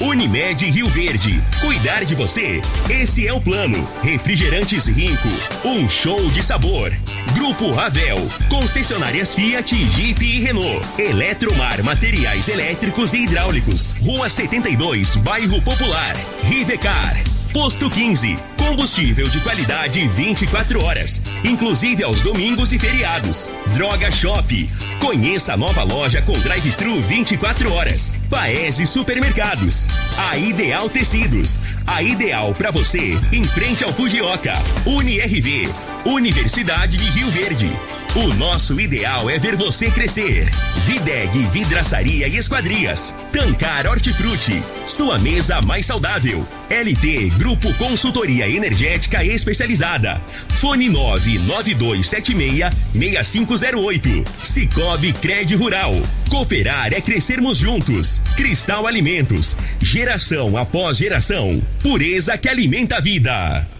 Unimed Rio Verde. Cuidar de você? Esse é o plano. Refrigerantes Rinco. Um show de sabor. Grupo Ravel. Concessionárias Fiat, Jeep e Renault. Eletromar Materiais Elétricos e Hidráulicos. Rua 72, Bairro Popular. Rivecar. Posto 15. Combustível de qualidade 24 horas, inclusive aos domingos e feriados. Droga Shop. Conheça a nova loja com drive-thru 24 horas. Paese Supermercados. A Ideal Tecidos. A ideal para você em frente ao Fujioka. UniRV. Universidade de Rio Verde. O nosso ideal é ver você crescer. Videg Vidraçaria e Esquadrias. Tancar Hortifruti. Sua mesa mais saudável. LT Grupo Consultoria Energética Especializada. Fone 99276-6508. Cicobi Cred Rural. Cooperar é crescermos juntos. Cristal Alimentos. Geração após geração. Pureza que alimenta a vida.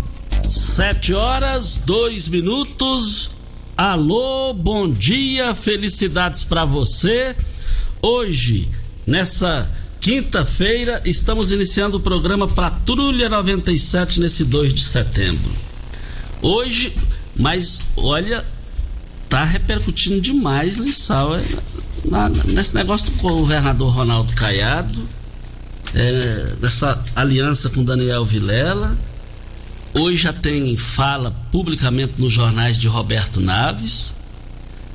Sete horas, dois minutos. Alô, bom dia, felicidades para você. Hoje, nessa quinta-feira, estamos iniciando o programa Patrulha 97 nesse 2 de setembro. Hoje, mas olha, tá repercutindo demais, Lissau, é, na, nesse negócio do governador Ronaldo Caiado, é, aliança com Daniel Vilela Hoje já tem fala publicamente nos jornais de Roberto Naves.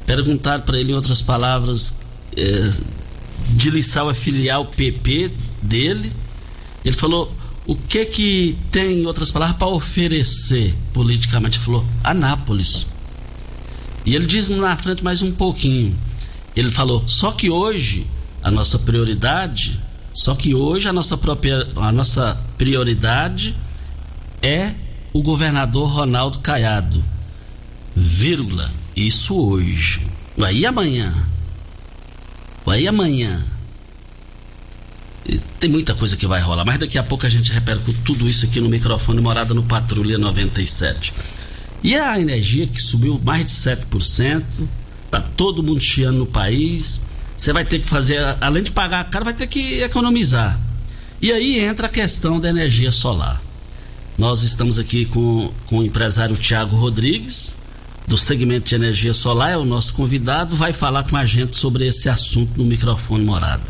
Perguntaram para ele, em outras palavras, é, de Lissau é filial PP dele. Ele falou o que que tem, em outras palavras, para oferecer politicamente. Ele falou Anápolis. E ele diz na frente mais um pouquinho. Ele falou: só que hoje a nossa prioridade, só que hoje a nossa própria, a nossa prioridade é o governador Ronaldo Caiado. Vírgula. Isso hoje. Aí amanhã. Aí amanhã. Tem muita coisa que vai rolar, mas daqui a pouco a gente repercute tudo isso aqui no microfone Morada no Patrulha 97. E a energia que subiu mais de 7%, tá todo mundo chiando no país. Você vai ter que fazer, além de pagar a cara, vai ter que economizar. E aí entra a questão da energia solar. Nós estamos aqui com, com o empresário Tiago Rodrigues, do segmento de energia solar, é o nosso convidado, vai falar com a gente sobre esse assunto no microfone morada.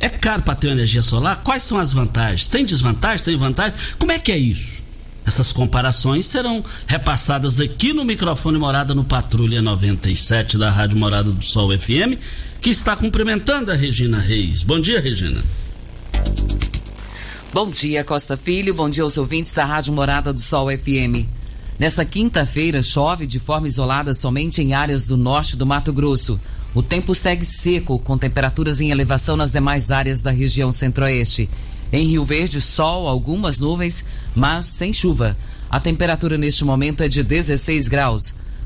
É caro para ter energia solar? Quais são as vantagens? Tem desvantagem? Tem vantagem? Como é que é isso? Essas comparações serão repassadas aqui no microfone Morada no Patrulha 97 da Rádio Morada do Sol FM, que está cumprimentando a Regina Reis. Bom dia, Regina. Bom dia, Costa Filho. Bom dia aos ouvintes da Rádio Morada do Sol FM. Nessa quinta-feira, chove de forma isolada somente em áreas do norte do Mato Grosso. O tempo segue seco, com temperaturas em elevação nas demais áreas da região centro-oeste. Em Rio Verde, sol, algumas nuvens, mas sem chuva. A temperatura neste momento é de 16 graus.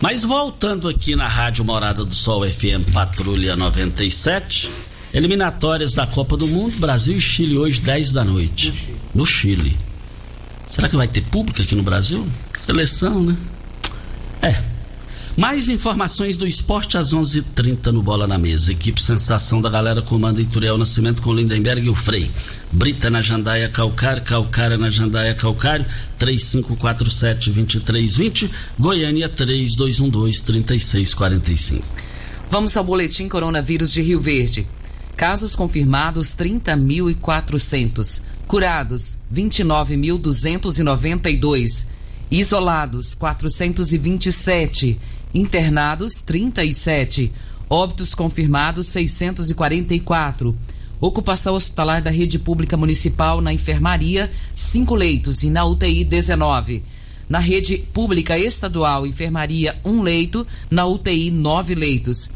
Mas voltando aqui na Rádio Morada do Sol FM Patrulha 97, eliminatórias da Copa do Mundo, Brasil e Chile hoje 10 da noite. No Chile. Será que vai ter público aqui no Brasil? Seleção, né? É. Mais informações do esporte às 11:30 h 30 no Bola na Mesa. Equipe Sensação da galera comanda Ituriel Nascimento com Lindenberg e o Frei. Brita na Jandaia Calcário, Calcária na Jandaia Calcário, 3547-2320, Goiânia 3212-3645. Vamos ao boletim coronavírus de Rio Verde. Casos confirmados 30.400. Curados 29.292. Isolados 427 internados 37, óbitos confirmados 644. Ocupação hospitalar da rede pública municipal na enfermaria, 5 leitos e na UTI 19. Na rede pública estadual, enfermaria, 1 um leito, na UTI 9 leitos.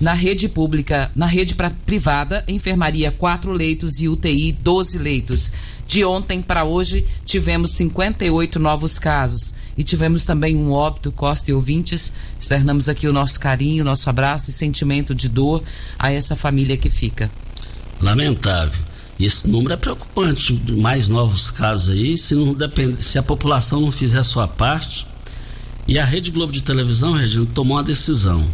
Na rede pública, na rede privada, enfermaria, 4 leitos e UTI 12 leitos. De ontem para hoje, tivemos 58 novos casos e tivemos também um óbito, Costa e ouvintes. Externamos aqui o nosso carinho, nosso abraço e sentimento de dor a essa família que fica. Lamentável. Esse número é preocupante. Mais novos casos aí, se, não depende, se a população não fizer a sua parte. E a Rede Globo de Televisão, Regina, tomou uma decisão.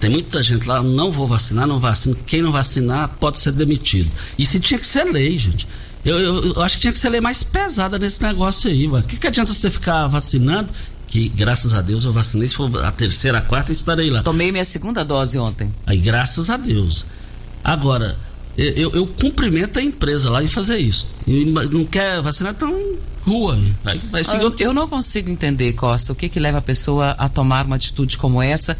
Tem muita gente lá, não vou vacinar, não vacina. Quem não vacinar pode ser demitido. Isso tinha que ser lei, gente. Eu, eu, eu, acho que tinha que ser lei mais pesada nesse negócio aí, mano. O que, que adianta você ficar vacinando? Que graças a Deus eu vacinei, se for a terceira, a quarta, estarei lá. Tomei minha segunda dose ontem. Aí, graças a Deus. Agora, eu, eu cumprimento a empresa lá em fazer isso. E não quer vacinar, então rua. Vai, vai seguir eu, eu não consigo entender, Costa, o que, que leva a pessoa a tomar uma atitude como essa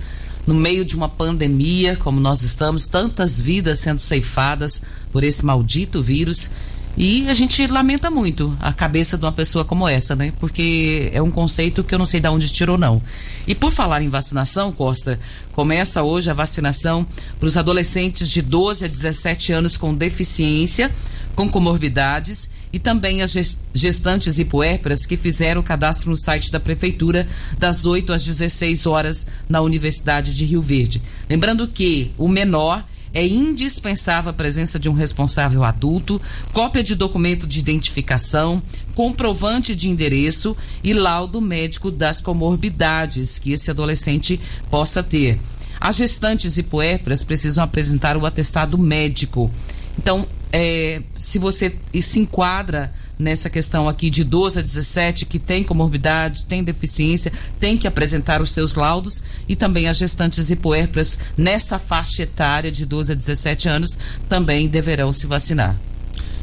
no meio de uma pandemia como nós estamos, tantas vidas sendo ceifadas por esse maldito vírus e a gente lamenta muito a cabeça de uma pessoa como essa, né? Porque é um conceito que eu não sei de onde tirou, não. E por falar em vacinação, Costa, começa hoje a vacinação para os adolescentes de 12 a 17 anos com deficiência, com comorbidades e também as gestantes e puérperas que fizeram o cadastro no site da Prefeitura das 8 às 16 horas na Universidade de Rio Verde. Lembrando que o menor é indispensável a presença de um responsável adulto, cópia de documento de identificação, comprovante de endereço e laudo médico das comorbidades que esse adolescente possa ter. As gestantes e puérperas precisam apresentar o atestado médico. Então, é, se você se enquadra nessa questão aqui de 12 a 17 que tem comorbidade, tem deficiência, tem que apresentar os seus laudos e também as gestantes e puérperas nessa faixa etária de 12 a 17 anos também deverão se vacinar.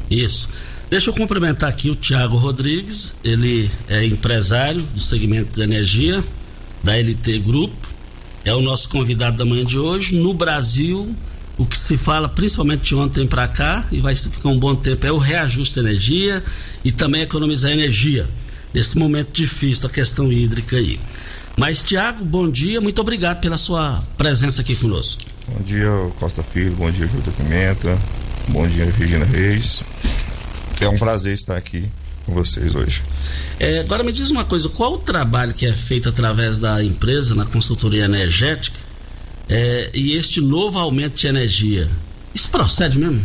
Isso. Deixa eu cumprimentar aqui o Tiago Rodrigues, ele é empresário do segmento de energia da LT Grupo, é o nosso convidado da manhã de hoje. No Brasil, o que se fala, principalmente de ontem para cá, e vai ficar um bom tempo, é o reajuste de energia e também economizar energia. Nesse momento difícil da questão hídrica aí. Mas, Tiago, bom dia, muito obrigado pela sua presença aqui conosco. Bom dia, Costa Filho, bom dia, Júlio Pimenta, bom dia, Regina Reis. É um prazer estar aqui com vocês hoje. É, agora me diz uma coisa, qual o trabalho que é feito através da empresa na consultoria energética é, e este novo aumento de energia, isso procede mesmo?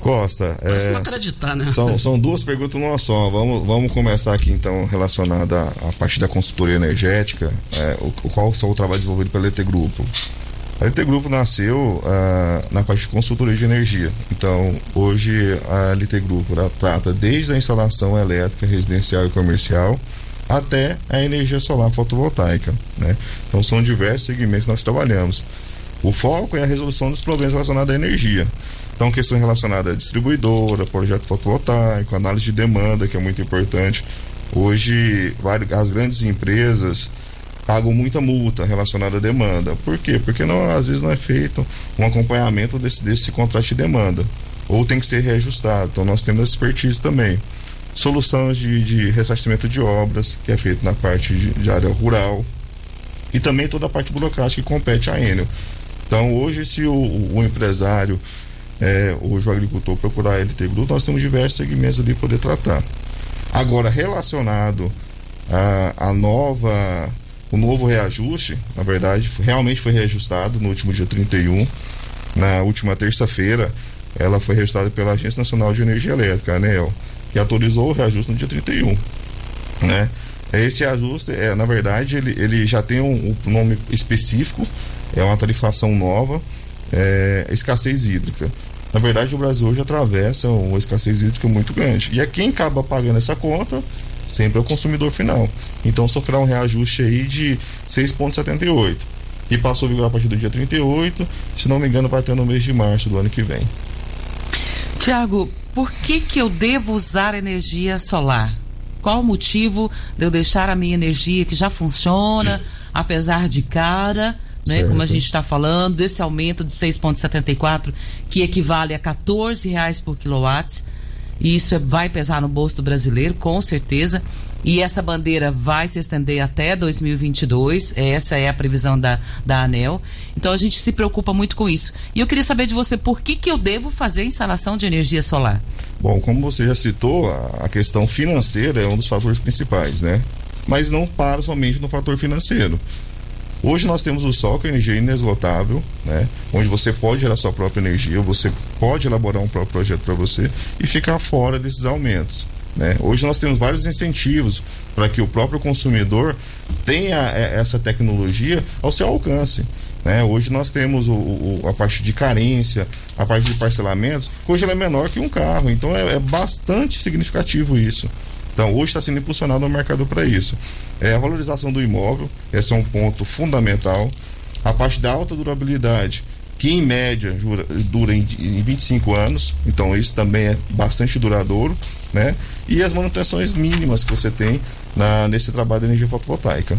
Costa, é, não acreditar, né? São, são duas perguntas numa só. Vamos, vamos começar aqui então relacionada à parte da consultoria energética. É, o, qual são o trabalho desenvolvido pela LT Grupo? A LT Grupo nasceu ah, na parte de consultoria de energia. Então, hoje a LT Grupo trata desde a instalação elétrica residencial e comercial até a energia solar fotovoltaica. Né? Então são diversos segmentos que nós trabalhamos. O foco é a resolução dos problemas relacionados à energia. Então, questões relacionadas à distribuidora, projeto fotovoltaico, análise de demanda, que é muito importante. Hoje, as grandes empresas pagam muita multa relacionada à demanda. Por quê? Porque não, às vezes não é feito um acompanhamento desse, desse contrato de demanda. Ou tem que ser reajustado. Então, nós temos expertise também soluções de, de ressarcimento de obras, que é feito na parte de, de, área rural, e também toda a parte burocrática que compete à Enel. Então, hoje, se o, o empresário, é, hoje o agricultor procurar a LT Grupo, nós temos diversos segmentos ali poder tratar. Agora, relacionado a, a nova, o novo reajuste, na verdade, realmente foi reajustado no último dia 31, na última terça-feira, ela foi reajustada pela Agência Nacional de Energia Elétrica, ANEL que autorizou o reajuste no dia 31, né? Esse ajuste, é, na verdade, ele, ele já tem um, um nome específico, é uma tarifação nova, é, escassez hídrica. Na verdade, o Brasil hoje atravessa uma escassez hídrica muito grande. E é quem acaba pagando essa conta sempre é o consumidor final. Então sofrerá um reajuste aí de 6,78. E passou a vigorar a partir do dia 38, se não me engano, vai até no mês de março do ano que vem. Tiago, por que, que eu devo usar energia solar? Qual o motivo de eu deixar a minha energia que já funciona, apesar de cara, né? Como a gente está falando, desse aumento de 6,74, que equivale a 14 reais por quilowatts. E isso é, vai pesar no bolso do brasileiro, com certeza. E essa bandeira vai se estender até 2022. Essa é a previsão da, da ANEL. Então a gente se preocupa muito com isso. E eu queria saber de você por que, que eu devo fazer instalação de energia solar? Bom, como você já citou, a questão financeira é um dos fatores principais, né? Mas não para somente no fator financeiro. Hoje nós temos o sol, que é energia inesgotável, né? Onde você pode gerar sua própria energia, você pode elaborar um próprio projeto para você e ficar fora desses aumentos. Né? Hoje nós temos vários incentivos para que o próprio consumidor tenha é, essa tecnologia ao seu alcance. Né? Hoje nós temos o, o, a parte de carência, a parte de parcelamentos, hoje ela é menor que um carro, então é, é bastante significativo isso. Então hoje está sendo impulsionado o mercado para isso. É a valorização do imóvel, esse é um ponto fundamental. A parte da alta durabilidade, que em média dura, dura em, em 25 anos, então isso também é bastante duradouro, né? E as manutenções mínimas que você tem na, nesse trabalho de energia fotovoltaica.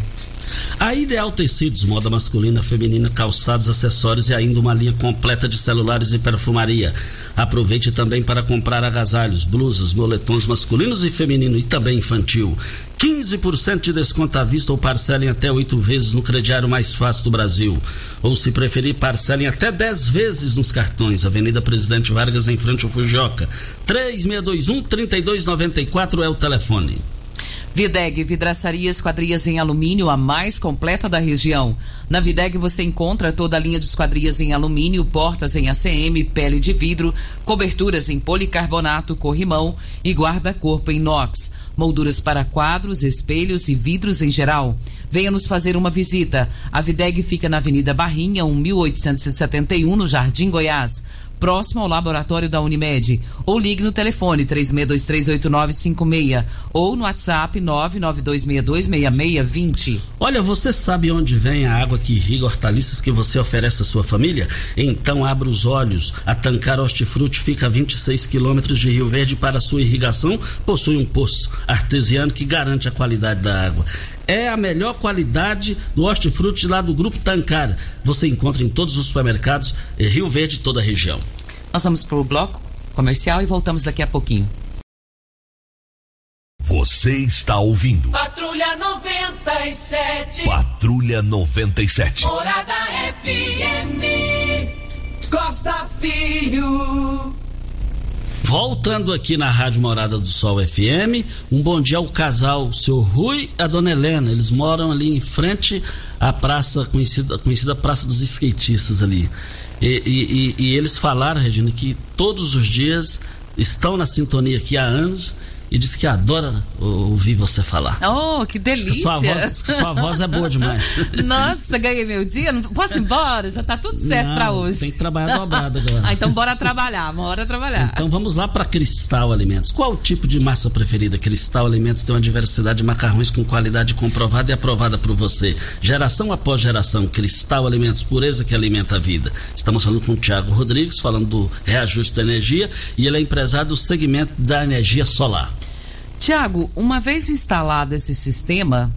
A Ideal Tecidos, moda masculina, feminina, calçados, acessórios e ainda uma linha completa de celulares e perfumaria. Aproveite também para comprar agasalhos, blusas, moletons masculinos e feminino e também infantil. 15% de desconto à vista ou parcelem até oito vezes no crediário mais fácil do Brasil. Ou, se preferir, parcelem até 10 vezes nos cartões. Avenida Presidente Vargas, em frente ao Fujoca. 3621-3294 é o telefone. Videg Vidraçaria Esquadrias em Alumínio, a mais completa da região. Na Videg você encontra toda a linha de esquadrias em alumínio, portas em ACM, pele de vidro, coberturas em policarbonato, corrimão e guarda-corpo em inox, molduras para quadros, espelhos e vidros em geral. Venha nos fazer uma visita. A Videg fica na Avenida Barrinha, 1871, no Jardim Goiás próximo ao laboratório da Unimed. Ou ligue no telefone 36238956 ou no WhatsApp 992626620. Olha, você sabe onde vem a água que irriga hortaliças que você oferece à sua família? Então abra os olhos. A Tancar Hortifruti fica a 26 quilômetros de Rio Verde para sua irrigação. Possui um poço artesiano que garante a qualidade da água é a melhor qualidade do hortifruti lá do Grupo Tancar. Você encontra em todos os supermercados Rio Verde e toda a região. Nós vamos para o bloco comercial e voltamos daqui a pouquinho. Você está ouvindo. Patrulha 97. Patrulha 97. Morada FM. Costa Filho. Voltando aqui na Rádio Morada do Sol FM, um bom dia ao casal, o seu Rui e a dona Helena. Eles moram ali em frente à praça conhecida, conhecida Praça dos Skatistas ali. E, e, e, e eles falaram, Regina, que todos os dias estão na sintonia aqui há anos e disse que adora ouvir você falar. Oh, que delícia! Diz que sua voz, que sua voz é boa demais. Nossa, ganhei meu dia. Posso ir embora? Já tá tudo certo para hoje. Tem que trabalhar dobrado agora. ah, então bora trabalhar, bora trabalhar. Então vamos lá para Cristal Alimentos. Qual o tipo de massa preferida? Cristal Alimentos tem uma diversidade de macarrões com qualidade comprovada e aprovada por você. Geração após geração, Cristal Alimentos, pureza que alimenta a vida. Estamos falando com o Tiago Rodrigues, falando do reajuste da energia, e ele é empresário do segmento da energia solar. Tiago, uma vez instalado esse sistema,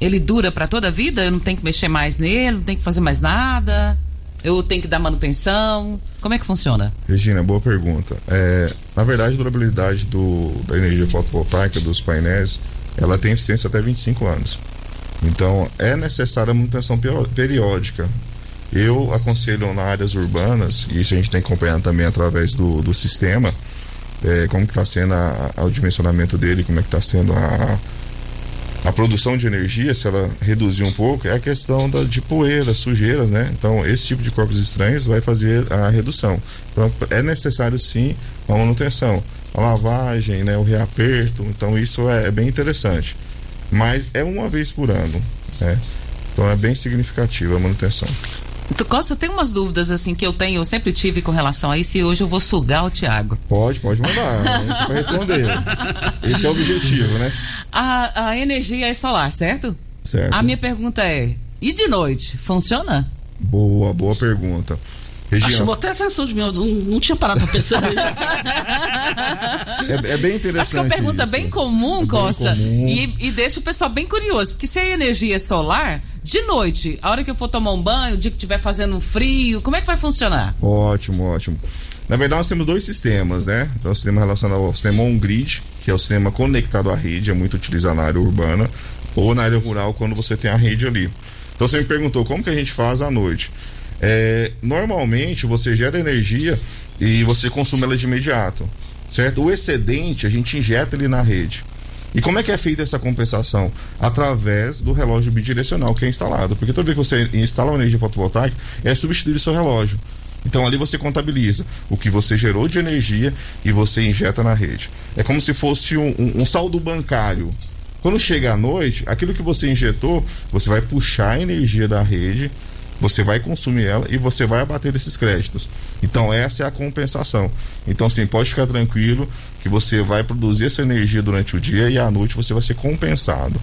ele dura para toda a vida? Eu não tenho que mexer mais nele, não tenho que fazer mais nada? Eu tenho que dar manutenção? Como é que funciona? Regina, boa pergunta. É, na verdade, a durabilidade do, da energia fotovoltaica, dos painéis, ela tem eficiência até 25 anos. Então, é necessária a manutenção periódica. Eu aconselho nas áreas urbanas, e isso a gente tem que acompanhar também através do, do sistema, é, como que está sendo a, a, o dimensionamento dele, como é que está sendo a, a produção de energia, se ela reduzir um pouco, é a questão da, de poeira, sujeiras, né? Então, esse tipo de corpos estranhos vai fazer a redução. Então, é necessário sim a manutenção, a lavagem, né, o reaperto. Então, isso é, é bem interessante. mas é uma vez por ano. Né? Então é bem significativa a manutenção. Tu Costa, tem umas dúvidas assim que eu tenho, eu sempre tive com relação a isso e hoje eu vou sugar o Tiago. Pode, pode mandar, a gente vai responder. Esse é o objetivo, né? A, a energia é solar, certo? Certo. A minha pergunta é: e de noite, funciona? Boa, boa pergunta. Região, até a atenção de mim, eu não, não tinha parado pra perceber. é, é bem interessante. Acho que é uma pergunta isso. bem comum, É bem Costa. comum. E, e deixa o pessoal bem curioso. Porque se a energia é solar, de noite, a hora que eu for tomar um banho, o dia que estiver fazendo frio, como é que vai funcionar? Ótimo, ótimo. Na verdade, nós temos dois sistemas, né? Então, o sistema relacionado ao sistema on-grid, que é o sistema conectado à rede, é muito utilizado na área urbana, ou na área rural, quando você tem a rede ali. Então, você me perguntou como que a gente faz à noite. É, normalmente, você gera energia e você consome ela de imediato, certo? O excedente, a gente injeta ele na rede. E como é que é feita essa compensação? Através do relógio bidirecional que é instalado. Porque toda vez que você instala uma energia fotovoltaica, é substituir o seu relógio. Então ali você contabiliza o que você gerou de energia e você injeta na rede. É como se fosse um, um- um saldo bancário. Quando chega à noite, aquilo que você injetou, você vai puxar a energia da rede, você vai consumir ela e você vai abater desses créditos. Então essa é a compensação. Então sim, pode ficar tranquilo que você vai produzir essa energia durante o dia e à noite você vai ser compensado.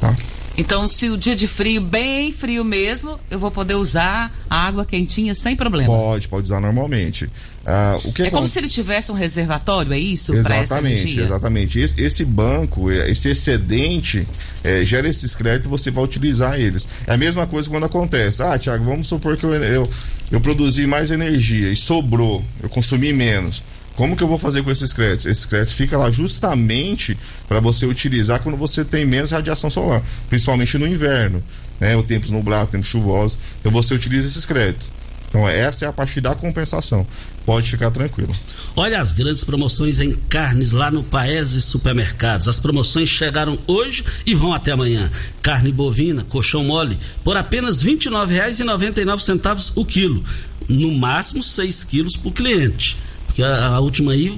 Tá? Então, se o dia de frio, bem frio mesmo, eu vou poder usar a água quentinha sem problema. Pode, pode usar normalmente. Ah, o que É como acon- se ele tivesse um reservatório, é isso? Exatamente, exatamente. Esse, esse banco, eh, esse excedente, eh, gera esses créditos você vai utilizar eles. É a mesma coisa quando acontece. Ah, Tiago, vamos supor que eu, eu, eu produzi mais energia e sobrou, eu consumi menos. Como que eu vou fazer com esses créditos? Esses créditos ficam lá justamente para você utilizar quando você tem menos radiação solar, principalmente no inverno, né? O tempos nublado, tempos chuvosos. Então você utiliza esses créditos. Então essa é a parte da compensação. Pode ficar tranquilo. Olha as grandes promoções em carnes lá no Paese Supermercados. As promoções chegaram hoje e vão até amanhã. Carne bovina, colchão mole, por apenas R$ 29,99 o quilo. No máximo 6 quilos por cliente. Porque a, a última aí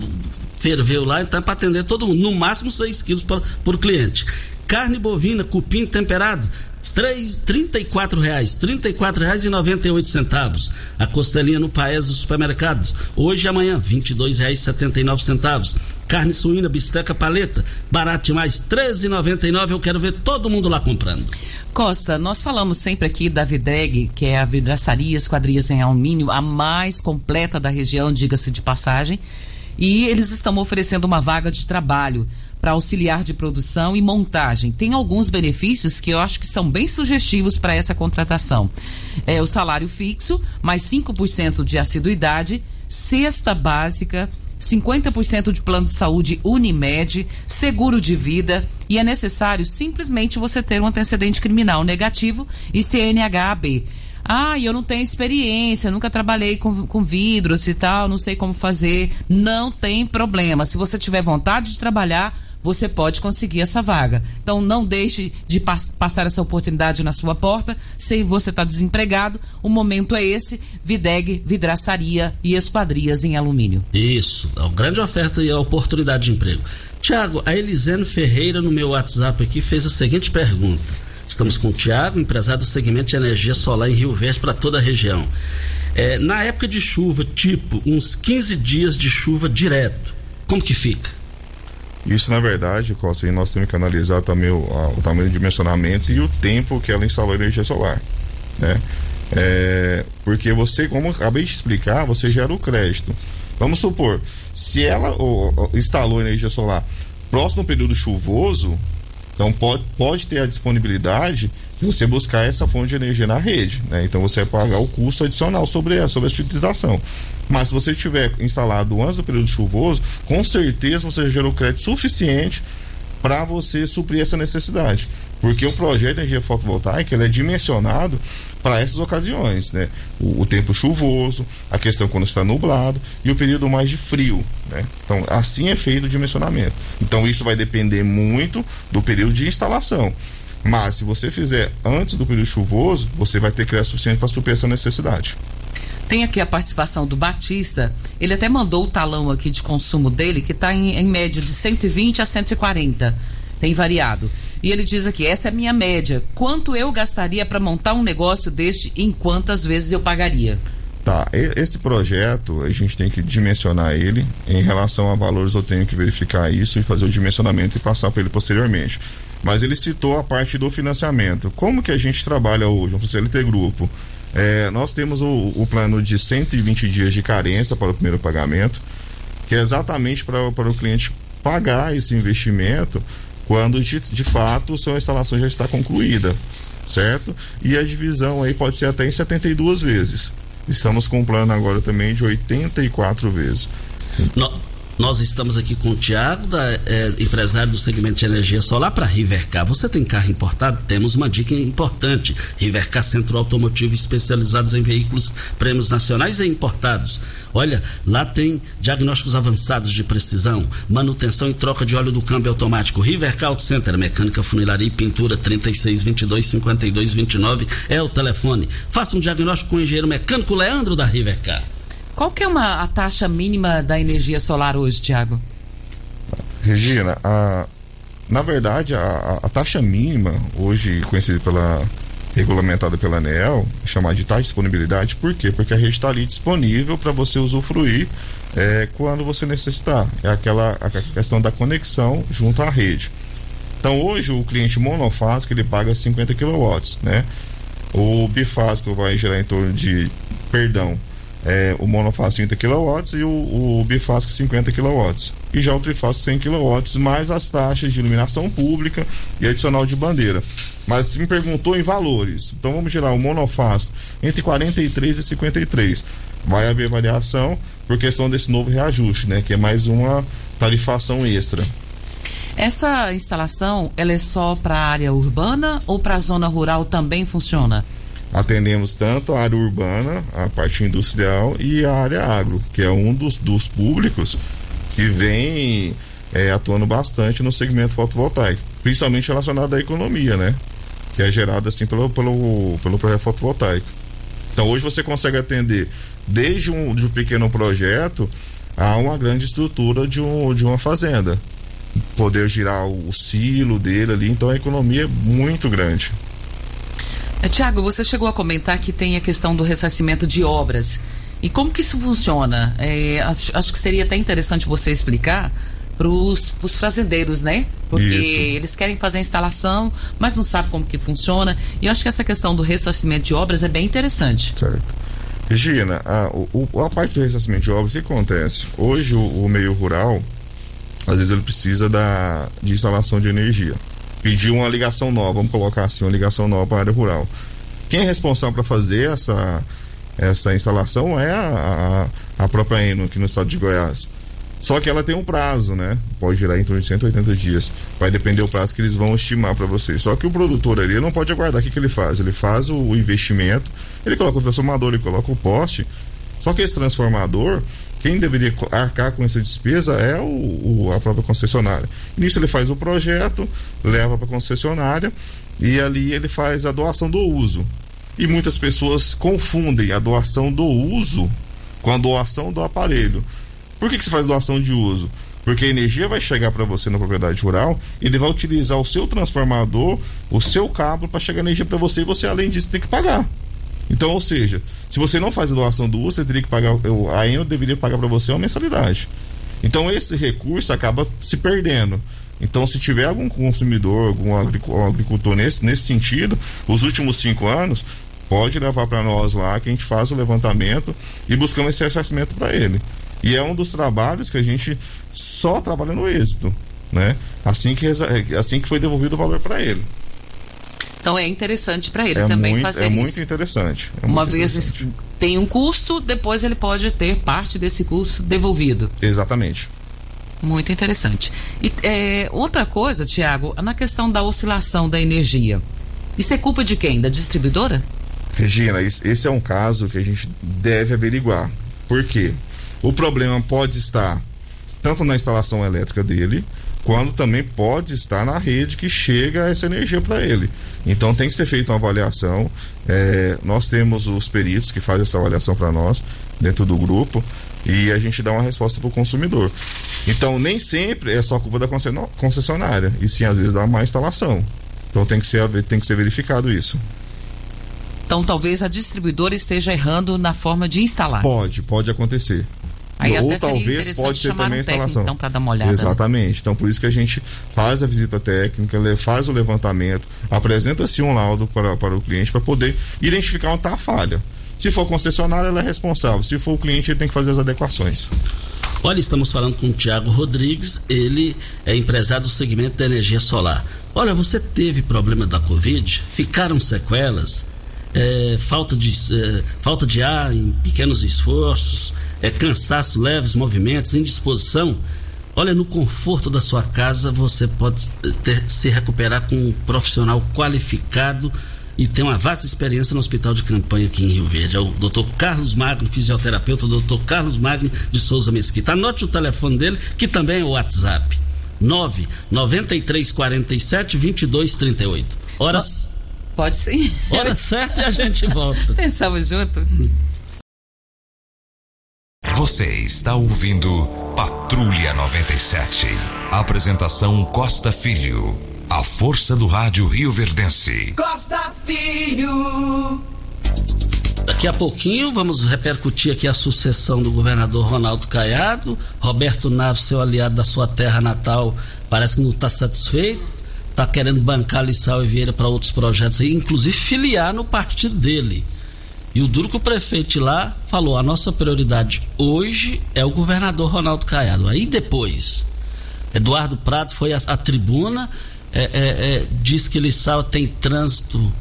ferveu lá, então é para atender todo mundo. No máximo 6 quilos por, por cliente. Carne bovina, cupim temperado, três, trinta e quatro reais, trinta e quatro reais e noventa e oito centavos. A costelinha no Paes dos supermercados, hoje e amanhã, vinte e dois reais setenta e nove centavos. Carne suína, bisteca paleta, barato demais, treze e noventa e nove. Eu quero ver todo mundo lá comprando. Costa, nós falamos sempre aqui da Videg, que é a vidraçaria esquadrias em alumínio, a mais completa da região, diga-se de passagem. E eles estão oferecendo uma vaga de trabalho para auxiliar de produção e montagem. Tem alguns benefícios que eu acho que são bem sugestivos para essa contratação. É o salário fixo, mais 5% de assiduidade, cesta básica, 50% de plano de saúde Unimed, seguro de vida e é necessário simplesmente você ter um antecedente criminal negativo e CNH-AB. Ah, eu não tenho experiência, nunca trabalhei com, com vidros e tal, não sei como fazer. Não tem problema. Se você tiver vontade de trabalhar, você pode conseguir essa vaga. Então não deixe de pas- passar essa oportunidade na sua porta. Se você está desempregado, o momento é esse. Videg, vidraçaria e esquadrias em alumínio. Isso, é uma grande oferta e a oportunidade de emprego. Tiago, a Elisene Ferreira no meu WhatsApp aqui fez a seguinte pergunta. Estamos com o Tiago, empresário do segmento de energia solar em Rio Verde para toda a região. É, na época de chuva, tipo uns 15 dias de chuva direto, como que fica? Isso, na verdade, Costa, nós temos que analisar também o, a- o tamanho de dimensionamento e o tempo que ela instalou a energia solar. Né? É, porque você, como acabei de explicar, você gera o crédito. Vamos supor, se ela ó, instalou energia solar próximo período chuvoso, então pode, pode ter a disponibilidade de você buscar essa fonte de energia na rede. Né? Então você vai pagar o custo adicional sobre, a- sobre essa utilização. Mas se você tiver instalado antes do período chuvoso, com certeza você gerou crédito suficiente para você suprir essa necessidade. Porque o projeto de energia fotovoltaica ele é dimensionado para essas ocasiões, né? O, o tempo chuvoso, a questão quando está nublado e o período mais de frio, né? Então, assim é feito o dimensionamento. Então, isso vai depender muito do período de instalação. Mas, se você fizer antes do período chuvoso, você vai ter crédito suficiente para suprir essa necessidade. Tem aqui a participação do Batista. Ele até mandou o talão aqui de consumo dele, que está em, em média de 120 a 140. Tem variado. E ele diz aqui: essa é a minha média. Quanto eu gastaria para montar um negócio deste e em quantas vezes eu pagaria? Tá, esse projeto a gente tem que dimensionar ele em relação a valores. Eu tenho que verificar isso e fazer o dimensionamento e passar para ele posteriormente. Mas ele citou a parte do financiamento. Como que a gente trabalha hoje, no CLT Grupo? É, nós temos o, o, plano de 120 dias de carência para o primeiro pagamento, que é exatamente para, para o cliente pagar esse investimento quando de, de fato sua instalação já está concluída, certo? E a divisão aí pode ser até em 72 vezes. Estamos com um plano agora também de 84 vezes. No, nós estamos aqui com o Tiago, é, empresário do segmento de energia solar para Rivercar. Você tem carro importado? Temos uma dica importante. Rivercar Centro Automotivo especializados em veículos prêmios nacionais e importados. Olha, lá tem diagnósticos avançados de precisão, manutenção e troca de óleo do câmbio automático. Rivercar Auto Center, mecânica, funilaria e pintura 3622 5229 é o telefone. Faça um diagnóstico com o engenheiro mecânico Leandro da Rivercar. Qual que é uma, a taxa mínima da energia solar hoje, Tiago? Regina, a, na verdade, a, a, taxa mínima, hoje conhecida pela regulamentada pela ANEEL, chamada de taxa de disponibilidade, por quê? Porque a rede está ali disponível para você usufruir é, quando você necessitar. É aquela a questão da conexão junto à rede. Então hoje o cliente monofásico ele paga 50 kW, né? O bifásico vai gerar em torno de, perdão, é, o monofásico 30 kW e o, o bifásico 50 kW. E já o trifásico 100 kW, mais as taxas de iluminação pública e adicional de bandeira. Mas se me perguntou em valores, então vamos gerar o monofásico entre 43 e 53. Vai haver variação por questão desse novo reajuste, né? Que é mais uma tarifação extra. Essa instalação, ela é só para a área urbana ou para a zona rural também funciona? Atendemos tanto a área urbana, a parte industrial e a área agro, que é um dos, dos públicos que vem é, atuando bastante no segmento fotovoltaico, principalmente relacionado à economia, né? Que é gerada assim pelo, pelo, pelo projeto fotovoltaico. Então hoje você consegue atender desde um, de um pequeno projeto a uma grande estrutura de, um, de uma fazenda. Poder girar o, o silo dele ali, então a economia é muito grande. É, Tiago, você chegou a comentar que tem a questão do ressarcimento de obras. E como que isso funciona? É, acho, acho, que seria até interessante você explicar para os fazendeiros, né? Porque isso. eles querem fazer a instalação, mas não sabem como que funciona. E eu acho que essa questão do ressarcimento de obras é bem interessante. Certo. Regina, a, o, a parte do ressarcimento de obras, o que acontece? Hoje o, o meio rural, às vezes ele precisa da, de instalação de energia pedir uma ligação nova, vamos colocar assim, uma ligação nova para a área rural. Quem é responsável para fazer essa, essa instalação é a, a, a própria Eno aqui no estado de Goiás. Só que ela tem um prazo, né? Pode girar em torno de 180 dias. Vai depender do prazo que eles vão estimar para você. Só que o produtor ali não pode aguardar. O que, que ele faz? Ele faz o investimento, ele coloca o transformador, ele coloca o poste. Só que esse transformador, quem deveria arcar com essa despesa é o, o a própria concessionária. Nisso ele faz o projeto, leva para a concessionária e ali ele faz a doação do uso. E muitas pessoas confundem a doação do uso com a doação do aparelho. Por que, que se faz doação de uso? Porque a energia vai chegar para você na propriedade rural, ele vai utilizar o seu transformador, o seu cabo para chegar energia para você e você além disso tem que pagar. Então, ou seja, se você não faz a doação do uso, você teria que pagar, a Enel deveria pagar para você uma mensalidade. Então, esse recurso acaba se perdendo. Então, se tiver algum consumidor, algum agricultor nesse, nesse sentido, os últimos cinco anos, pode levar para nós lá que a gente faz o levantamento e buscamos esse ressarcimento para ele. E é um dos trabalhos que a gente só trabalha no êxito, né? Assim que, assim que foi devolvido o valor para ele. Então é interessante para ele é também muito, fazer é isso. muito interessante. É Uma muito vez interessante. tem um custo, depois ele pode ter parte desse custo devolvido. Exatamente. Muito interessante. E é, outra coisa, Tiago, na questão da oscilação da energia. Isso é culpa de quem? Da distribuidora? Regina, esse é um caso que a gente deve averiguar. Por quê? O problema pode estar tanto na instalação elétrica dele, quando também pode estar na rede que chega essa energia para ele. Então tem que ser feita uma avaliação. É, nós temos os peritos que fazem essa avaliação para nós dentro do grupo e a gente dá uma resposta para o consumidor. Então, nem sempre é só culpa da concessionária, e sim, às vezes, da má instalação. Então, tem que ser, tem que ser verificado isso. Então, talvez a distribuidora esteja errando na forma de instalar. Pode, pode acontecer. Aí Ou talvez pode ser também a instalação. então, para dar uma olhada. Né? Exatamente. Então, por isso que a gente faz a visita técnica, faz o levantamento, apresenta-se um laudo para, para o cliente para poder identificar onde está a falha. Se for concessionária, ela é responsável. Se for o cliente, ele tem que fazer as adequações. Olha, estamos falando com o Tiago Rodrigues, ele é empresário do segmento da energia solar. Olha, você teve problema da Covid? Ficaram sequelas? É, falta, de, é, falta de ar em pequenos esforços? É, cansaço leves, movimentos, indisposição? Olha, no conforto da sua casa você pode ter, se recuperar com um profissional qualificado e tem uma vasta experiência no hospital de campanha aqui em Rio Verde. É o Dr. Carlos Magno, fisioterapeuta, Dr. Carlos Magno de Souza Mesquita. Anote o telefone dele, que também é o WhatsApp. 9 93 47 22 38. Horas. Pode sim. Hora certa e a gente volta. Pensamos junto. Você está ouvindo Patrulha 97. Apresentação Costa Filho. A força do rádio Rio Verdense. Costa Filho. Daqui a pouquinho vamos repercutir aqui a sucessão do governador Ronaldo Caiado. Roberto Naves, seu aliado da sua terra natal, parece que não está satisfeito. Está querendo bancar Lissau e Vieira para outros projetos aí, inclusive filiar no partido dele. E o duro que o prefeito lá falou: a nossa prioridade hoje é o governador Ronaldo Caiado. Aí depois, Eduardo Prado foi à tribuna é, é, é, diz que Lissau tem trânsito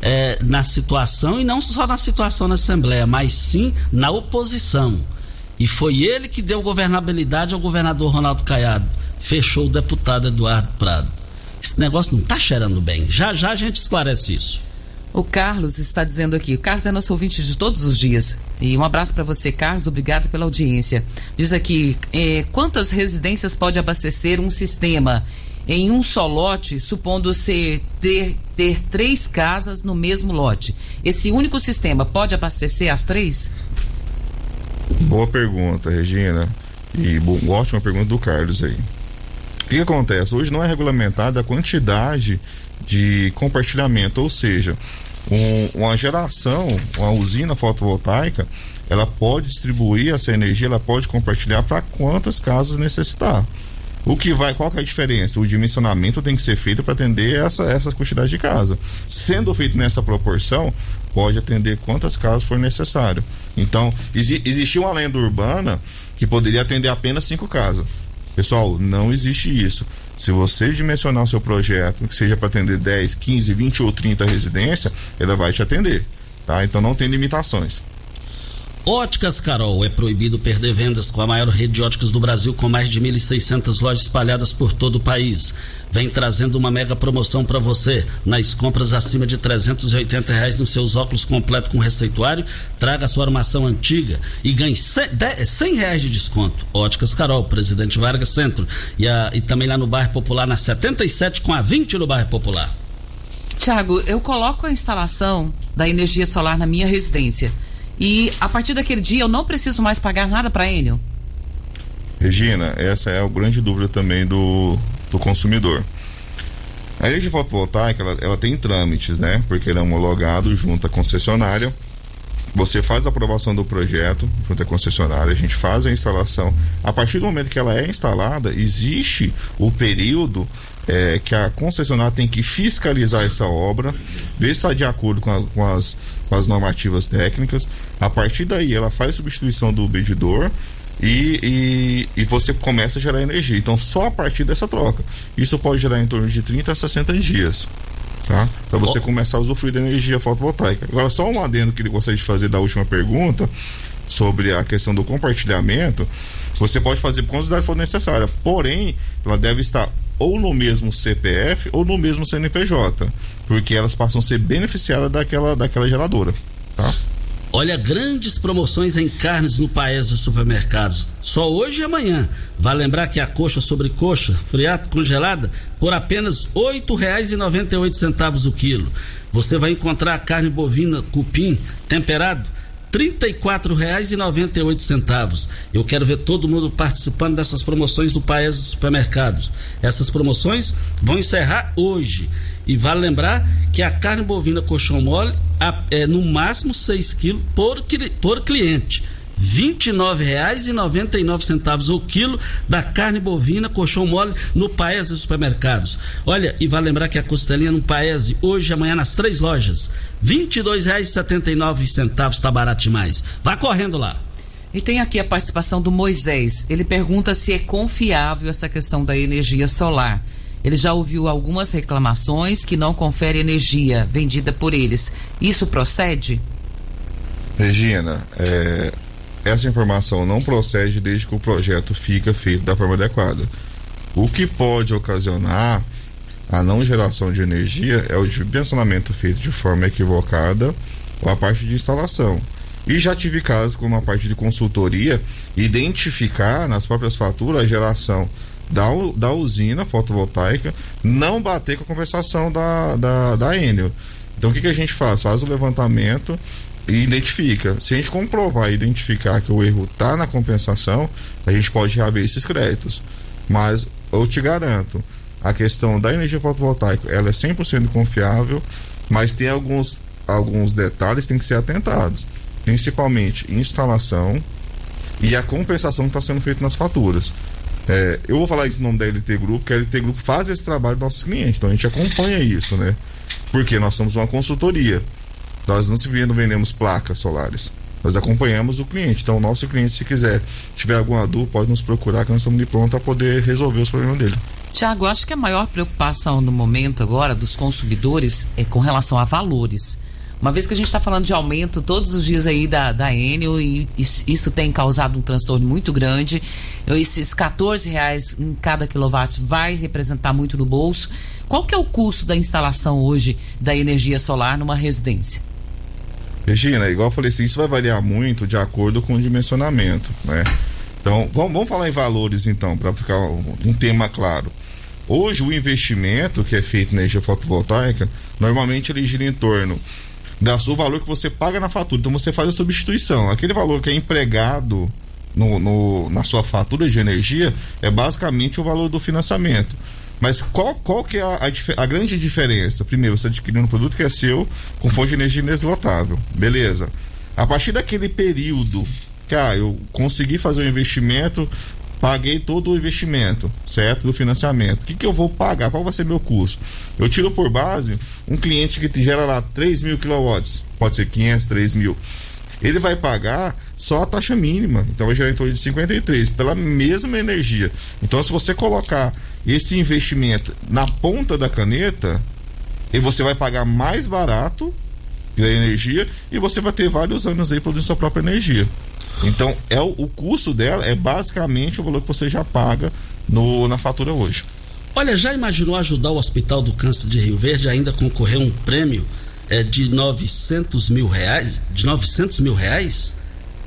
é, na situação, e não só na situação na Assembleia, mas sim na oposição. E foi ele que deu governabilidade ao governador Ronaldo Caiado. Fechou o deputado Eduardo Prado. Esse negócio não está cheirando bem. Já já a gente esclarece isso. O Carlos está dizendo aqui. O Carlos é nosso ouvinte de todos os dias. E um abraço para você, Carlos. Obrigado pela audiência. Diz aqui: eh, quantas residências pode abastecer um sistema? em um só lote, supondo ser ter, ter três casas no mesmo lote. Esse único sistema pode abastecer as três? Boa pergunta, Regina. E ótima pergunta do Carlos aí. O que acontece? Hoje não é regulamentada a quantidade de compartilhamento, ou seja, um, uma geração, uma usina fotovoltaica, ela pode distribuir essa energia, ela pode compartilhar para quantas casas necessitar. O que vai, qual que é a diferença? O dimensionamento tem que ser feito para atender essa, essa quantidade de casa. Sendo feito nessa proporção, pode atender quantas casas for necessário. Então, exi existia uma lenda urbana que poderia atender apenas cinco casas. Pessoal, não existe isso. Se você dimensionar o seu projeto, que seja para atender 10, 15, 20 ou 30 residências, ela vai te atender. Tá? Então não tem limitações. Óticas Carol, é proibido perder vendas com a maior rede de óticas do Brasil, com mais de 1.600 lojas espalhadas por todo o país. Vem trazendo uma mega promoção para você. Nas compras acima de 380 reais nos seus óculos completo com receituário, traga a sua armação antiga e ganhe 100, reais de desconto. Óticas Carol, Presidente Vargas Centro. E, a, e também lá no bairro Popular, na 77 com a 20 no bairro Popular. Tiago, eu coloco a instalação da energia solar na minha residência e a partir daquele dia eu não preciso mais pagar nada para Enel? Regina, essa é a grande dúvida também do, do consumidor. A energia fotovoltaica ela, ela tem trâmites, né? Porque ela é homologado junto à concessionária. Você faz a aprovação do projeto junto à concessionária, a gente faz a instalação. A partir do momento que ela é instalada, existe o período é, que a concessionária tem que fiscalizar essa obra, ver se está de acordo com, a, com, as, com as normativas técnicas. A partir daí, ela faz substituição do medidor e, e, e, você começa a gerar energia. Então, só a partir dessa troca. Isso pode gerar em torno de 30 a 60 dias. Tá? Para você oh. começar a usufruir da energia fotovoltaica. Agora, só um adendo que ele gostaria de fazer da última pergunta sobre a questão do compartilhamento. Você pode fazer quando for necessária, porém, ela deve estar ou no mesmo CPF ou no mesmo CNPJ, porque elas passam a ser beneficiadas daquela, daquela geradora, tá? Olha, grandes promoções em carnes no Paes dos supermercados. Só hoje e amanhã. Vai lembrar que a coxa sobre coxa, friata congelada, por apenas R$ 8,98 o quilo. Você vai encontrar a carne bovina cupim temperado R$ 34,98. Eu quero ver todo mundo participando dessas promoções do Paes Supermercados. Essas promoções vão encerrar hoje. E vale lembrar que a carne bovina colchão mole é no máximo 6 quilos por, por cliente. R$ 29,99 o quilo da carne bovina colchão mole no Paese Supermercados. Olha, e vale lembrar que a costelinha no Paese hoje e amanhã nas três lojas. R$ 22,79 está barato demais. Vá correndo lá. E tem aqui a participação do Moisés. Ele pergunta se é confiável essa questão da energia solar. Ele já ouviu algumas reclamações que não confere energia vendida por eles. Isso procede? Regina, é, essa informação não procede desde que o projeto fica feito da forma adequada. O que pode ocasionar a não geração de energia é o dimensionamento feito de forma equivocada ou a parte de instalação. E já tive casos como a parte de consultoria identificar nas próprias faturas a geração da, da usina fotovoltaica não bater com a compensação da, da, da Enel. Então o que, que a gente faz? Faz o levantamento e identifica. Se a gente comprovar e identificar que o erro está na compensação, a gente pode reaver esses créditos. Mas eu te garanto, a questão da energia fotovoltaica ela é 100% confiável, mas tem alguns, alguns detalhes que tem que ser atentados. Principalmente instalação e a compensação que está sendo feita nas faturas. É, eu vou falar isso no nome da LT Grupo, que a LT Grupo faz esse trabalho dos nossos clientes, então a gente acompanha isso, né? Porque nós somos uma consultoria. Nós não se vendemos placas solares. Nós acompanhamos o cliente. Então, o nosso cliente, se quiser, tiver alguma dúvida, pode nos procurar, que nós estamos de pronto a poder resolver os problemas dele. Tiago, acho que a maior preocupação no momento agora dos consumidores é com relação a valores. Uma vez que a gente está falando de aumento todos os dias aí da, da Enel e isso tem causado um transtorno muito grande, esses 14 reais em cada quilowatt vai representar muito no bolso. Qual que é o custo da instalação hoje da energia solar numa residência? Regina, igual eu falei assim, isso vai variar muito de acordo com o dimensionamento, né? Então, vamos, vamos falar em valores então, para ficar um, um, tema claro. Hoje o investimento que é feito na energia fotovoltaica, normalmente ele gira em torno da do valor que você paga na fatura. Então você faz a substituição. Aquele valor que é empregado no, no, na sua fatura de energia é basicamente o valor do financiamento. Mas qual, qual que é a, a, a, grande diferença? Primeiro, você adquirindo um produto que é seu com fonte de energia inesgotável. Beleza. A partir daquele período que ah, eu consegui fazer o um investimento, paguei todo o investimento, certo? Do financiamento. O que, que eu vou pagar? Qual vai ser meu custo? Eu tiro por base um cliente que gera lá 3 mil kilowatts, pode ser 500, 3 mil. Ele vai pagar só a taxa mínima, então vai gerar em torno de 53 pela mesma energia. Então, se você colocar esse investimento na ponta da caneta, e você vai pagar mais barato da energia e você vai ter vários anos aí produzindo sua própria energia. Então, é o, o custo dela é basicamente o valor que você já paga no, na fatura hoje. Olha, já imaginou ajudar o Hospital do Câncer de Rio Verde a ainda concorrer um prêmio é, de 900 mil reais? De 900 mil reais?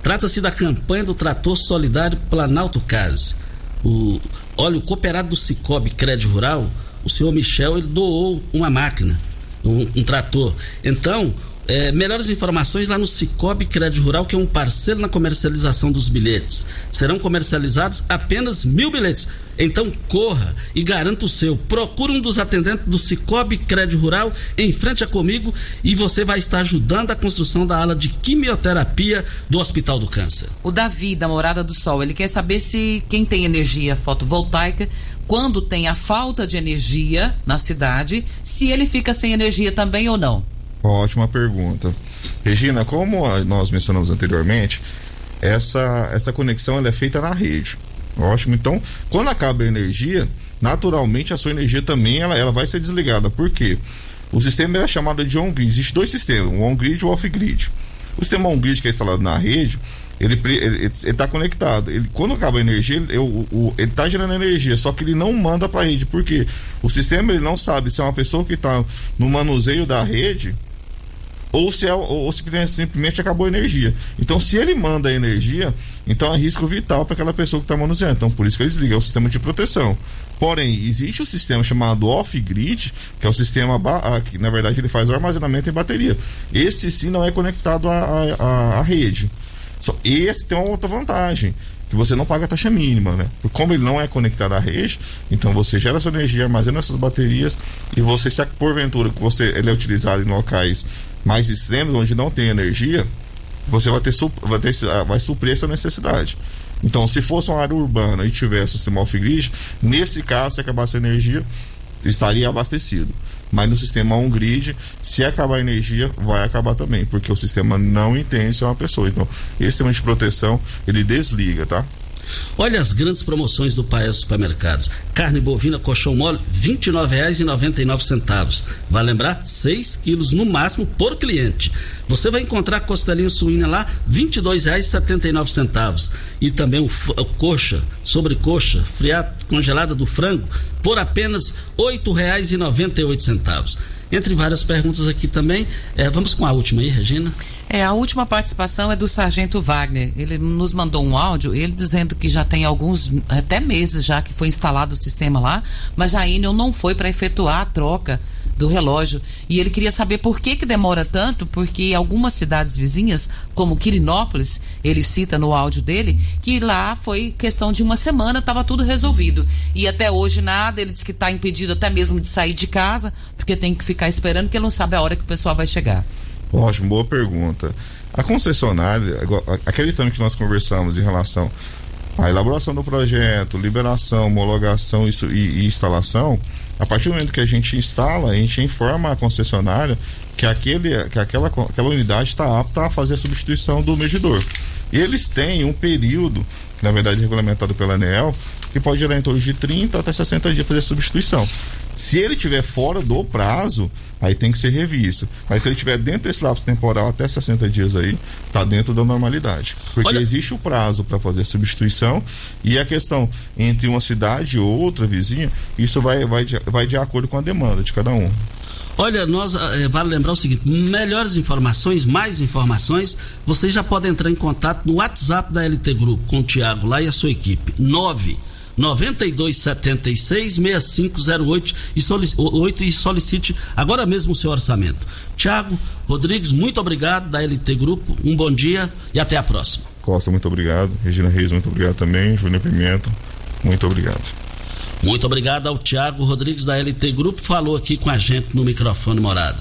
Trata-se da campanha do Trator Solidário Planalto Case. O, olha, o cooperado do Cicobi Crédito Rural, o senhor Michel, ele doou uma máquina, um, um trator. Então, é, melhores informações lá no Cicobi Crédito Rural, que é um parceiro na comercialização dos bilhetes. Serão comercializados apenas mil bilhetes. Então corra e garanta o seu. Procure um dos atendentes do Cicobi Crédito Rural em frente a comigo e você vai estar ajudando a construção da ala de quimioterapia do Hospital do Câncer. O Davi, da Morada do Sol, ele quer saber se quem tem energia fotovoltaica quando tem a falta de energia na cidade, se ele fica sem energia também ou não. Ótima pergunta. Regina, como nós mencionamos anteriormente, essa, essa conexão ela é feita na rede. Ótimo. Então, quando acaba a energia, naturalmente a sua energia também ela, ela vai ser desligada. Por quê? O sistema é chamado de on-grid. Existem dois sistemas, o on-grid e o off-grid. O sistema on-grid que é instalado na rede, ele está conectado. Ele, quando acaba a energia, ele está gerando energia, só que ele não manda para a rede. Por quê? O sistema ele não sabe se é uma pessoa que está no manuseio da rede ou se, é, ou se simplesmente acabou a energia. Então, se ele manda a energia, então é risco vital para aquela pessoa que está manuseando. Então, por isso que eles ligam, é o sistema de proteção. Porém, existe um sistema chamado off-grid, que é o sistema que, na verdade, ele faz o armazenamento em bateria. Esse sim não é conectado à, à, à rede. Só, esse tem uma outra vantagem que você não paga a taxa mínima, né? Porque como ele não é conectado à rede, então você gera sua energia, armazena essas baterias e você, se porventura você ele é utilizado em locais mais extremos, onde não tem energia, você vai ter, vai, ter, vai suprir essa necessidade. Então, se fosse uma área urbana e tivesse o sistema off-grid, nesse caso, se acabasse a energia, estaria abastecido. Mas no sistema on-grid, se acabar a energia, vai acabar também, porque o sistema não entende se é uma pessoa. Então, esse sistema de proteção, ele desliga, tá? Olha as grandes promoções do Paes Supermercados. Carne bovina colchão mole, R$ 29,99. Vai lembrar? 6 quilos no máximo por cliente. Você vai encontrar costelinha suína lá, R$ 22,79. E também o, o coxa, sobrecoxa, friado congelada do frango, por apenas R$ 8,98. Entre várias perguntas aqui também, é, vamos com a última aí, Regina. É, a última participação é do Sargento Wagner. Ele nos mandou um áudio, ele dizendo que já tem alguns, até meses já que foi instalado o sistema lá, mas a não foi para efetuar a troca do relógio. E ele queria saber por que, que demora tanto, porque algumas cidades vizinhas, como Quirinópolis, ele cita no áudio dele, que lá foi questão de uma semana, estava tudo resolvido. E até hoje nada, ele diz que está impedido até mesmo de sair de casa, porque tem que ficar esperando, porque ele não sabe a hora que o pessoal vai chegar. Ótimo, boa pergunta. A concessionária, aquele tema que nós conversamos em relação à elaboração do projeto, liberação, homologação e, e instalação, a partir do momento que a gente instala, a gente informa a concessionária que, aquele, que aquela, aquela unidade está apta a fazer a substituição do medidor. E eles têm um período, na verdade é regulamentado pela ANEEL, que pode gerar em torno de 30 até 60 dias para fazer a substituição. Se ele estiver fora do prazo, aí tem que ser revisto. Mas se ele estiver dentro desse lapso temporal até 60 dias aí, está dentro da normalidade. Porque Olha... existe o prazo para fazer a substituição e a questão entre uma cidade e outra vizinha, isso vai, vai, de, vai de acordo com a demanda de cada um. Olha, nós é, vale lembrar o seguinte: melhores informações, mais informações, vocês já podem entrar em contato no WhatsApp da LT Grupo com o Tiago lá e a sua equipe. 9 9276 6508 e, solicite, e solicite agora mesmo o seu orçamento. Tiago Rodrigues, muito obrigado da LT Grupo, um bom dia e até a próxima. Costa, muito obrigado. Regina Reis, muito obrigado também. Júnior Pimenta, muito obrigado. Muito obrigado ao Tiago Rodrigues da LT Grupo, falou aqui com a gente no microfone morada.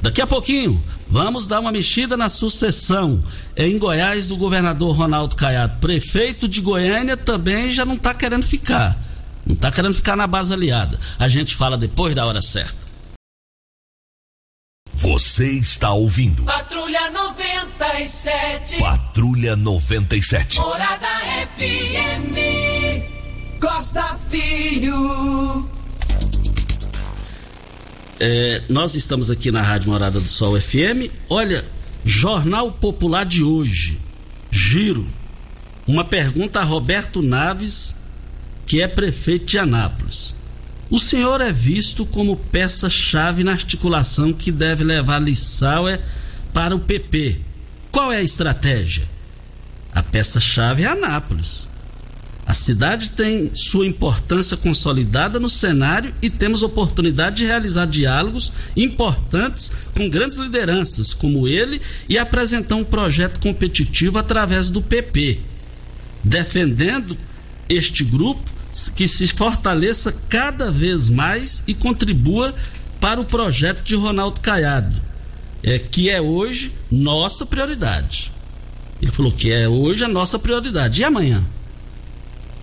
Daqui a pouquinho, vamos dar uma mexida na sucessão em Goiás do governador Ronaldo Caiado. Prefeito de Goiânia também já não está querendo ficar. Não está querendo ficar na base aliada. A gente fala depois da hora certa. Você está ouvindo. Patrulha 97. Patrulha 97. Morada FM. Costa Filho. É, nós estamos aqui na Rádio Morada do Sol FM. Olha, Jornal Popular de hoje. Giro. Uma pergunta a Roberto Naves, que é prefeito de Anápolis. O senhor é visto como peça-chave na articulação que deve levar Lissauer para o PP. Qual é a estratégia? A peça-chave é Anápolis. A cidade tem sua importância consolidada no cenário e temos oportunidade de realizar diálogos importantes com grandes lideranças como ele e apresentar um projeto competitivo através do PP, defendendo este grupo que se fortaleça cada vez mais e contribua para o projeto de Ronaldo Caiado, é, que é hoje nossa prioridade. Ele falou que é hoje a nossa prioridade. E amanhã?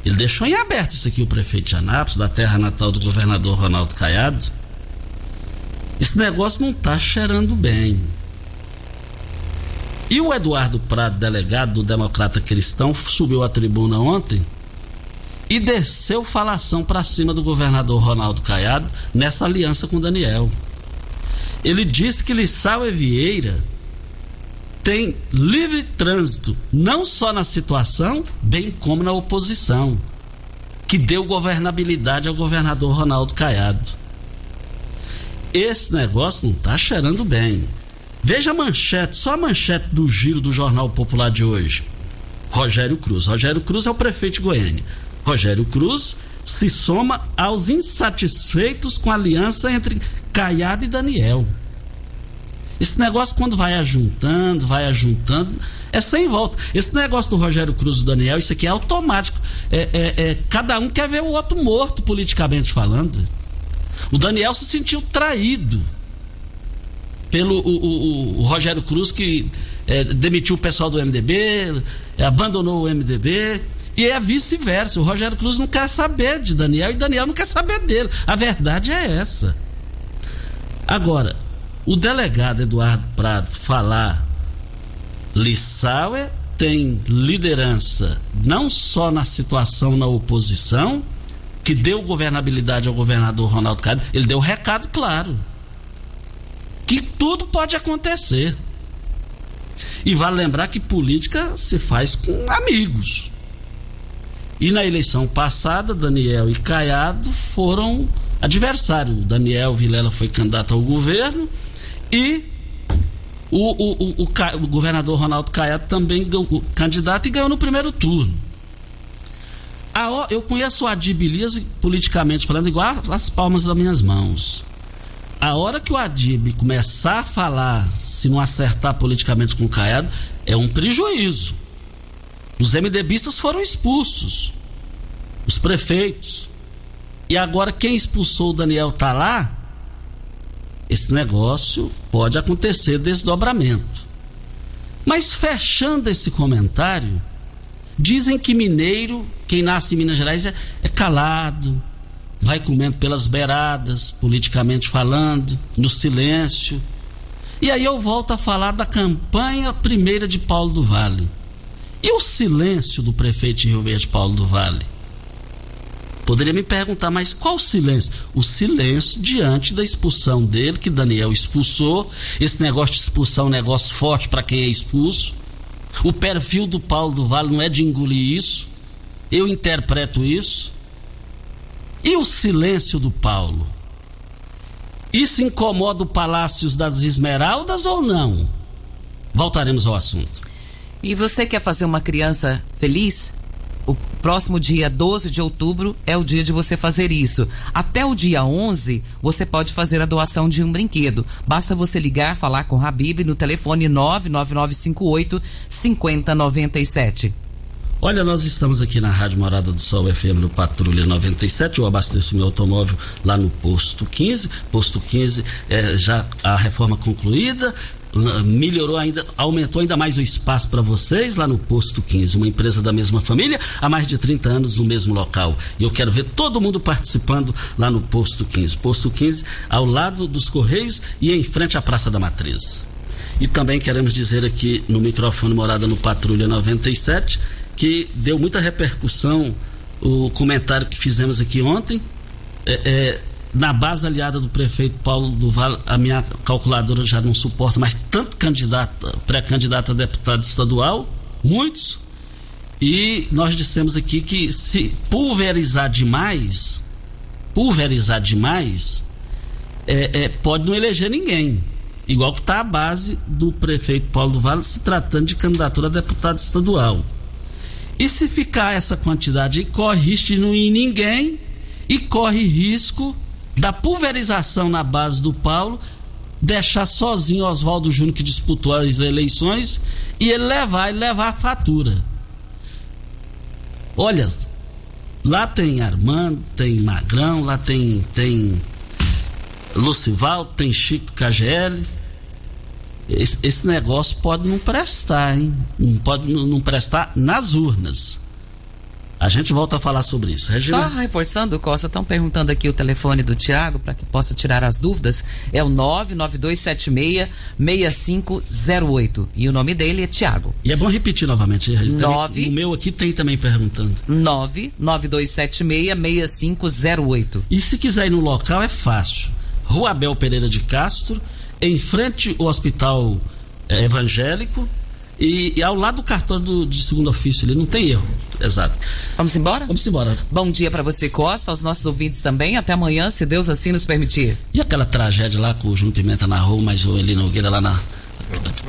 Ele deixou em aberto isso aqui, o prefeito de Anápolis, da terra natal do governador Ronaldo Caiado. Esse negócio não está cheirando bem. E o Eduardo Prado, delegado do Democrata Cristão, subiu à tribuna ontem e desceu falação para cima do governador Ronaldo Caiado nessa aliança com Daniel. Ele disse que Lissau e Vieira tem livre trânsito, não só na situação, bem como na oposição, que deu governabilidade ao governador Ronaldo Caiado. Esse negócio não está cheirando bem. Veja a manchete, só a manchete do giro do Jornal Popular de hoje. Rogério Cruz. Rogério Cruz é o prefeito de Goiânia. Rogério Cruz se soma aos insatisfeitos com a aliança entre Caiado e Daniel. Esse negócio, quando vai ajuntando, vai ajuntando, é sem volta. Esse negócio do Rogério Cruz e do Daniel, isso aqui é automático. É, é, é, cada um quer ver o outro morto, politicamente falando. O Daniel se sentiu traído pelo o, o, o Rogério Cruz, que é, demitiu o pessoal do MDB, é, abandonou o MDB. E é vice-versa. O Rogério Cruz não quer saber de Daniel e Daniel não quer saber dele. A verdade é essa. Agora, o delegado Eduardo Prado falar Lissauer tem liderança não só na situação na oposição, que deu governabilidade ao governador Ronaldo Caiado, ele deu recado claro. Que tudo pode acontecer. E vale lembrar que política se faz com amigos. E na eleição passada, Daniel e Caiado foram adversários. Daniel Vilela foi candidato ao governo e o, o, o, o governador Ronaldo Caiado também ganhou, candidato e ganhou no primeiro turno. A, eu conheço o Adib Elias politicamente falando igual as palmas das minhas mãos. A hora que o Adib começar a falar, se não acertar politicamente com o Caiado, é um prejuízo. Os MDBistas foram expulsos. Os prefeitos. E agora quem expulsou o Daniel tá lá? Esse negócio pode acontecer desdobramento. Mas fechando esse comentário, dizem que mineiro, quem nasce em Minas Gerais é, é calado, vai comendo pelas beiradas, politicamente falando, no silêncio. E aí eu volto a falar da campanha primeira de Paulo do Vale. E o silêncio do prefeito de Rio Verde, Paulo do Vale? Poderia me perguntar, mas qual o silêncio? O silêncio diante da expulsão dele, que Daniel expulsou. Esse negócio de expulsão é um negócio forte para quem é expulso. O perfil do Paulo do Vale não é de engolir isso. Eu interpreto isso. E o silêncio do Paulo? Isso incomoda o Palácios das Esmeraldas ou não? Voltaremos ao assunto. E você quer fazer uma criança feliz? O próximo dia 12 de outubro é o dia de você fazer isso. Até o dia 11, você pode fazer a doação de um brinquedo. Basta você ligar, falar com Habib no telefone 99958 5097. Olha, nós estamos aqui na Rádio Morada do Sol FM no Patrulha 97. Eu abasteço meu automóvel lá no posto 15. Posto 15 é já a reforma concluída melhorou ainda, aumentou ainda mais o espaço para vocês lá no Posto 15, uma empresa da mesma família, há mais de 30 anos no mesmo local. E eu quero ver todo mundo participando lá no Posto 15. Posto 15 ao lado dos Correios e em frente à Praça da Matriz. E também queremos dizer aqui no microfone Morada no Patrulha 97 que deu muita repercussão o comentário que fizemos aqui ontem. É, é, na base aliada do prefeito Paulo do Vale, a minha calculadora já não suporta mais tanto candidato, pré-candidato a deputado estadual, muitos. E nós dissemos aqui que se pulverizar demais, pulverizar demais, é, é, pode não eleger ninguém. Igual que está a base do prefeito Paulo do Vale se tratando de candidatura a deputado estadual. E se ficar essa quantidade corre risco de não ir ninguém e corre risco da pulverização na base do Paulo, deixar sozinho Oswaldo Júnior que disputou as eleições e ele levar e levar a fatura. Olha, lá tem Armando, tem Magrão, lá tem tem Lucival, tem Chico KGL. Esse, esse, negócio pode não prestar, hein? Não pode não prestar nas urnas. A gente volta a falar sobre isso. Regina? Só reforçando, Costa, estão perguntando aqui o telefone do Tiago para que possa tirar as dúvidas. É o 99276-6508. E o nome dele é Tiago. E é bom repetir novamente. Nove... O meu aqui tem também perguntando. 99276-6508. E se quiser ir no local, é fácil. Rua Abel Pereira de Castro, em frente ao Hospital eh, Evangélico e, e, ao lado do cartório do, de segundo ofício, ele não tem erro. Exato. Vamos embora? Vamos embora. Bom dia para você, Costa, aos nossos ouvintes também. Até amanhã, se Deus assim nos permitir. E aquela tragédia lá com o Júnior Pimenta na rua, mas o Eli Nogueira lá na,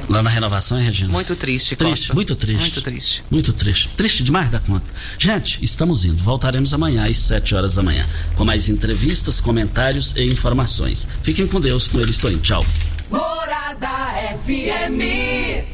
Lá na renovação, hein, Regina? Muito triste, Triste, Costa. muito triste. Muito triste. Muito triste. Triste demais da conta. Gente, estamos indo. Voltaremos amanhã às 7 horas da manhã. Com mais entrevistas, comentários e informações. Fiquem com Deus, com ele estou indo. Tchau. Morada FM.